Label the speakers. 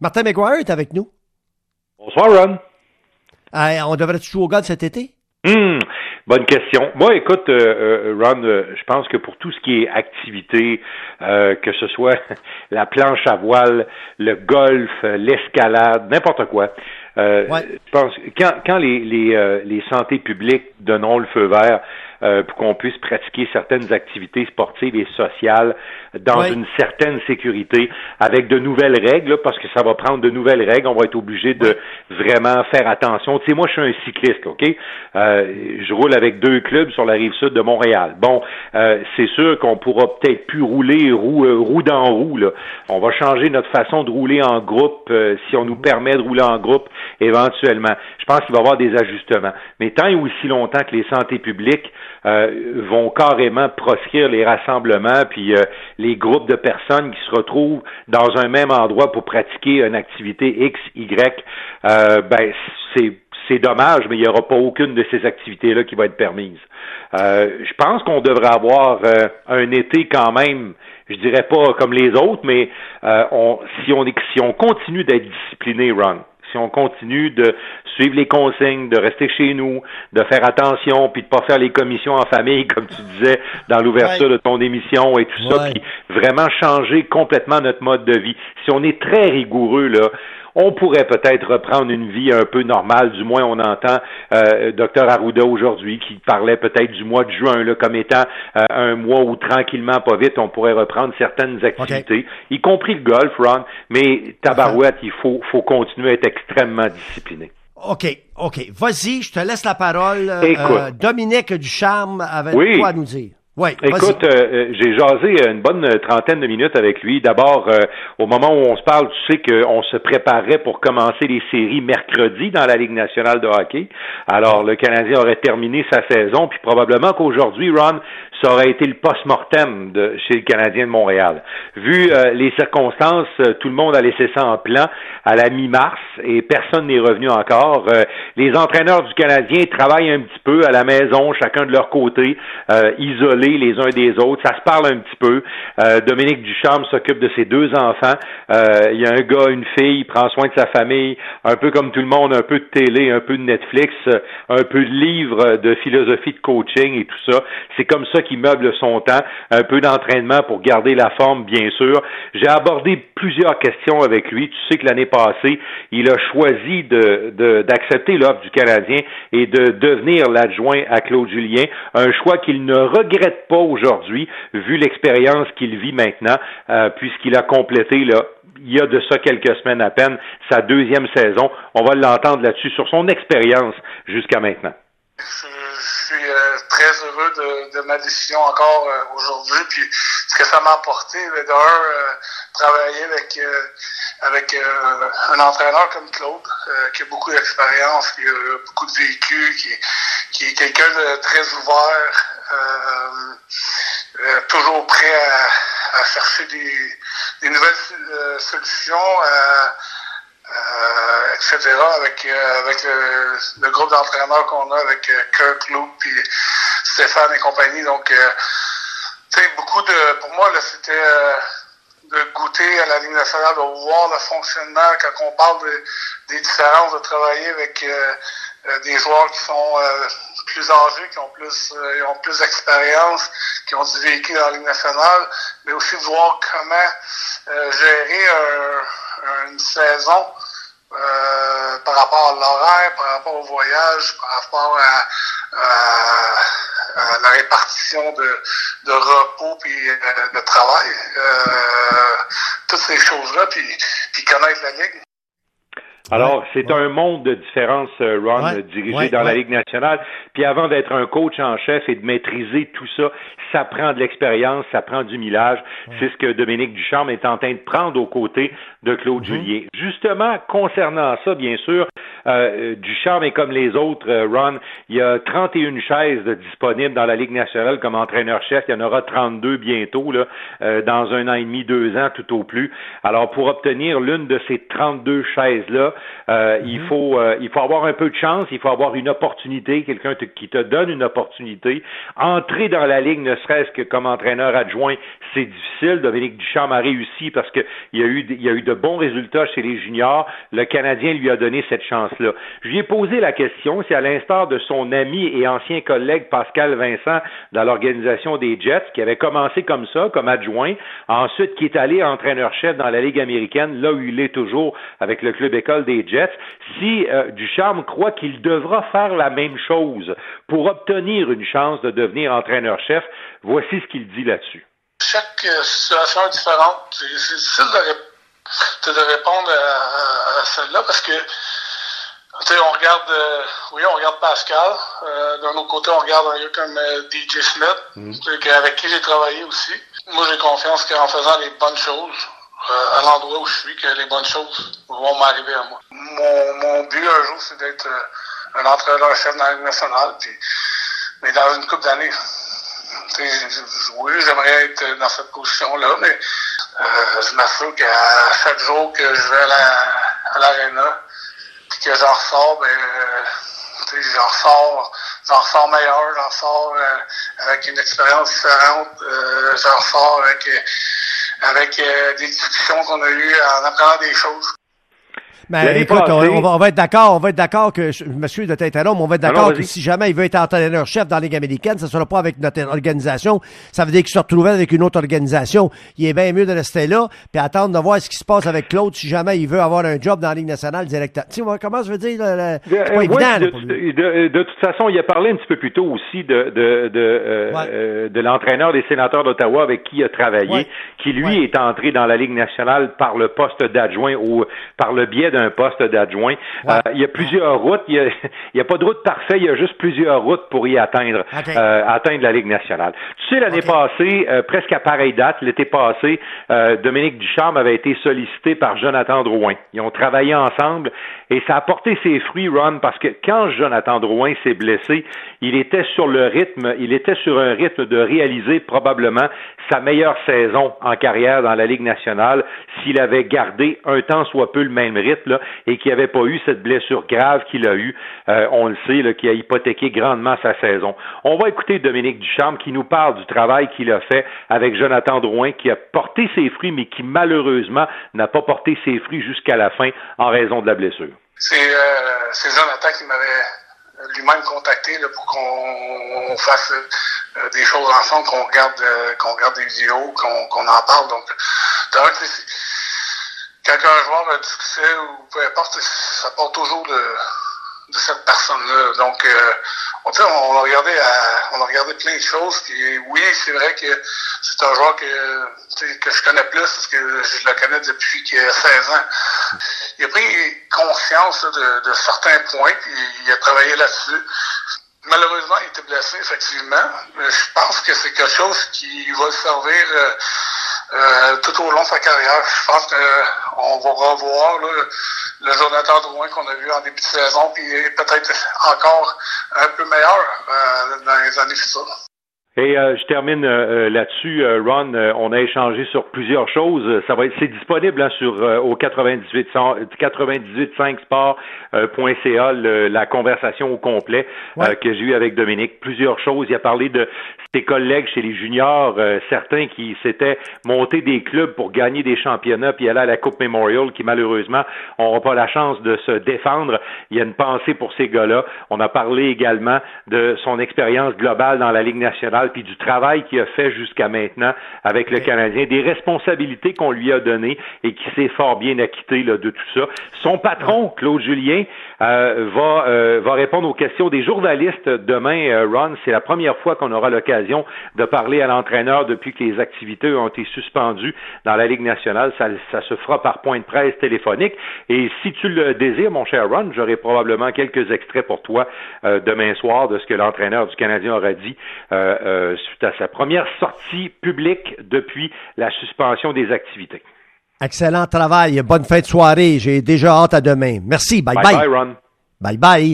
Speaker 1: Martin McGuire est avec nous.
Speaker 2: Bonsoir, Ron.
Speaker 1: on devrait jouer au golf cet été?
Speaker 2: Hmm, bonne question. Moi, écoute, euh, euh, Ron, euh, je pense que pour tout ce qui est activité, que ce soit la planche à voile, le golf, l'escalade, n'importe quoi, je pense quand, quand les, les, les santé publiques donneront le feu vert, euh, pour qu'on puisse pratiquer certaines activités sportives et sociales dans une certaine sécurité, avec de nouvelles règles, parce que ça va prendre de nouvelles règles. On va être obligé de vraiment faire attention. Tu sais, moi, je suis un cycliste, OK? Euh, je roule avec deux clubs sur la rive sud de Montréal. Bon, euh, c'est sûr qu'on pourra peut-être plus rouler roue, roue dans roue. Là. On va changer notre façon de rouler en groupe si on nous permet de rouler en groupe éventuellement. Je pense qu'il va y avoir des ajustements. Mais tant et aussi longtemps que les santé publiques euh, vont carrément proscrire les rassemblements puis euh, les groupes de personnes qui se retrouvent dans un même endroit pour pratiquer une activité X, Y. Euh, ben c'est c'est dommage, mais il n'y aura pas aucune de ces activités-là qui va être permise. je pense qu'on devrait avoir un été quand même, je dirais pas comme les autres, mais on, si on si on continue d'être discipliné, Ron, si on continue de suivre les consignes, de rester chez nous, de faire attention, puis de pas faire les commissions en famille, comme tu disais dans l'ouverture de ton émission et tout ça, puis vraiment changer complètement notre mode de vie. Si on est très rigoureux, là, on pourrait peut-être reprendre une vie un peu normale. Du moins, on entend euh, Dr Arruda aujourd'hui qui parlait peut-être du mois de juin là, comme étant euh, un mois où tranquillement, pas vite, on pourrait reprendre certaines activités, y compris le golf, Ron. Mais tabarouette, il faut, faut continuer à être extrêmement discipliné.
Speaker 1: OK, OK. Vas-y, je te laisse la parole. Euh, Dominique Ducharme avait quoi à nous dire?
Speaker 2: Écoute, euh, euh, j'ai jasé une bonne trentaine de minutes avec lui. D'abord, euh, au moment où on se parle, tu sais qu'on se préparait pour commencer les séries mercredi dans la Ligue nationale de hockey. Alors, le Canadien aurait terminé sa saison, puis probablement qu'aujourd'hui, Ron, ça aurait été le post-mortem de chez le Canadien de Montréal. Vu les circonstances, tout le monde a laissé ça en plan à la mi-mars et personne n'est revenu encore. les entraîneurs du Canadien travaillent un petit peu à la maison, chacun de leur côté, isolés les uns des autres. Ça se parle un petit peu. Euh, Dominique Ducharme s'occupe de ses deux enfants. Euh, il y a un gars, une fille, il prend soin de sa famille, un peu comme tout le monde, un peu de télé, un peu de Netflix, un peu de livres de philosophie de coaching et tout ça. C'est comme ça qu'il meuble son temps. Un peu d'entraînement pour garder la forme, bien sûr. J'ai abordé plusieurs questions avec lui. Tu sais que l'année passée, il a choisi de, d'accepter l'offre du Canadien et de devenir l'adjoint à Claude Julien. Un choix qu'il ne regrette pas aujourd'hui, vu l'expérience qu'il vit maintenant, euh, puisqu'il a complété là, il y a de ça quelques semaines à peine sa deuxième saison. On va l'entendre là-dessus sur son expérience jusqu'à maintenant.
Speaker 3: Je, suis euh, très heureux de, ma décision encore euh, aujourd'hui, puis ce que ça m'a apporté, d'ailleurs, travailler avec avec un entraîneur comme Claude, qui a beaucoup d'expérience, qui a beaucoup de vécu, qui est quelqu'un de très ouvert, euh, euh, toujours prêt à, chercher des, nouvelles euh, solutions, etc. Avec, avec le, groupe d'entraîneurs qu'on a avec Kirk, Luke, et Stéphane et compagnie. Donc, beaucoup de, pour moi, c'était de goûter à la Ligue nationale, de voir le fonctionnement quand on parle des différences de travailler avec des joueurs qui sont plus âgés, qui ont plus, euh, ont plus d'expérience, qui ont du vécu dans la Ligue nationale, mais aussi de voir comment euh, gérer une saison euh, par rapport à l'horaire, par rapport au voyage, par rapport à, la répartition de, de repos puis de travail. toutes ces choses-là, puis, puis connaître la Ligue.
Speaker 2: Alors, c'est un monde de différence, euh, Ron, dirigé dans la Ligue nationale. Puis avant d'être un coach en chef et de maîtriser tout ça, ça prend de l'expérience, ça prend du millage. C'est ce que Dominique Ducharme est en train de prendre aux côtés de Claude mm-hmm. Julien. Justement, concernant ça, bien sûr, euh, Ducharme est comme les autres, euh, Ron, il y a 31 chaises disponibles dans la Ligue nationale comme entraîneur-chef. Il y en aura 32 bientôt, là, euh, dans un an et demi, deux ans, tout au plus. Alors, pour obtenir l'une de ces 32 chaises-là, Euh, il mhm. faut euh, il faut avoir un peu de chance, il faut avoir une opportunité, quelqu'un qui te donne une opportunité. Entrer dans la ligue, ne serait-ce que comme entraîneur adjoint, c'est difficile. Dominique Duchamp a réussi parce qu'il y a eu il y a eu de bons résultats chez les juniors. Le Canadien lui a donné cette chance-là. Je lui ai posé la question, c'est à l'instar de son ami et ancien collègue Pascal Vincent dans l'organisation des Jets, qui avait commencé comme ça, comme adjoint, ensuite qui est allé entraîneur-chef dans la Ligue américaine, là où il est toujours avec le club école des Jets. Si euh, Ducharme croit qu'il devra faire la même chose pour obtenir une chance de devenir entraîneur-chef, voici ce qu'il dit là-dessus.
Speaker 3: Chaque euh, situation est différente. C'est difficile de, répondre à, celle-là parce que on regarde, euh, oui, on regarde Pascal. D'un autre côté, on regarde un gars comme DJ Smith, mm. avec qui j'ai travaillé aussi. Moi, j'ai confiance qu'en faisant les bonnes choses, euh, à l'endroit où je suis que les bonnes choses vont m'arriver à moi. Mon, mon but un jour, c'est d'être euh, un entraîneur-chef dans la Ligue nationale, puis, mais dans une coupe d'années. Oui, j'aimerais être dans cette position-là, mais euh, je m'assure qu'à chaque jour que je vais à l'aréna, puis que j'en ressors, ben, j'en ressors, j'en ressors meilleur, j'en ressors avec une expérience différente, j'en ressors avec avec euh, des discussions qu'on a eues en apprenant des choses.
Speaker 1: Mais écoute, on, va, on, va, être d'accord, on va être d'accord que, je m'excuse de t'interrompre, on va être d'accord que si jamais il veut être entraîneur-chef dans la Ligue américaine, ça sera pas avec notre organisation. Ça veut dire qu'il se retrouverait avec une autre organisation. Il est bien mieux de rester là, puis attendre de voir ce qui se passe avec Claude si jamais il veut avoir un job dans la Ligue nationale directement. Tu sais, comment je veux dire, c'est pas
Speaker 2: évident. de, de, toute façon, il a parlé un petit peu plus tôt aussi de, de, de, euh, euh, de l'entraîneur des sénateurs d'Ottawa avec qui il a travaillé, qui lui est entré dans la Ligue nationale par le poste d'adjoint ou par le biais d'un poste d'adjoint. Euh, il y a plusieurs routes. Il n'y a, pas de route parfaite. Il y a juste plusieurs routes pour y atteindre, euh, atteindre la Ligue nationale. Tu sais, l'année passée, euh, presque à pareille date, l'été passé, Dominique Ducharme avait été sollicité par Jonathan Drouin. Ils ont travaillé ensemble et ça a porté ses fruits, Ron, parce que quand Jonathan Drouin s'est blessé, il était sur le rythme, il était sur un rythme de réaliser probablement sa meilleure saison en carrière dans la Ligue nationale s'il avait gardé un temps soit peu le même rythme là, et qu'il n'avait pas eu cette blessure grave qu'il a eue, euh, on le sait, là, qui a hypothéqué grandement sa saison. On va écouter Dominique Ducharme qui nous parle du travail qu'il a fait avec Jonathan Drouin, qui a porté ses fruits, mais qui malheureusement n'a pas porté ses fruits jusqu'à la fin en raison de la blessure.
Speaker 3: C'est euh, Jonathan qui m'avait lui-même contacté pour qu'on fasse euh, des choses ensemble, qu'on regarde, euh, qu'on regarde des vidéos, qu'on en parle. Donc, quand un joueur a du succès ou peu importe, ça part toujours de, cette personne-là. Donc, euh, on, a regardé on a regardé plein de choses. Oui, c'est vrai que c'est un joueur que, que je connais plus parce que je le connais depuis qu'il a 16 ans. Il a pris conscience de, de certains points, puis il a travaillé là-dessus. Malheureusement, il était blessé, effectivement. Je pense que c'est quelque chose qui va servir euh, euh, tout au long de sa carrière. Je pense qu'on va revoir le Jonathan Drouin qu'on a vu en début de saison, puis peut-être encore un peu meilleur euh, dans les années futures.
Speaker 2: Et euh, je termine euh, là-dessus, euh, Ron. on a échangé sur plusieurs choses. Ça va être, c'est disponible hein, sur au 98 98.5sport.ca la conversation au complet que j'ai eue avec Dominique. Plusieurs choses. Il a parlé de ses collègues chez les juniors, certains qui s'étaient montés des clubs pour gagner des championnats puis aller à la Coupe Memorial, qui malheureusement n'auront pas la chance de se défendre. Il y a une pensée pour ces gars-là. On a parlé également de son expérience globale dans la Ligue nationale puis du travail qu'il a fait jusqu'à maintenant avec le Canadien, des responsabilités qu'on lui a données et qui s'est fort bien acquitté là, de tout ça. Son patron, Claude Julien, euh, va, euh, va répondre aux questions des journalistes demain, euh, Ron. C'est la première fois qu'on aura l'occasion de parler à l'entraîneur depuis que les activités ont été suspendues dans la Ligue nationale. Ça, ça se fera par point de presse téléphonique. Et si tu le désires, mon cher Ron, j'aurai probablement quelques extraits pour toi demain soir de ce que l'entraîneur du Canadien aura dit euh, suite à sa première sortie publique depuis la suspension des activités.
Speaker 1: Excellent travail. Bonne fin de soirée. J'ai déjà hâte à demain. Merci. Bye bye. Bye bye, Ron. Bye bye.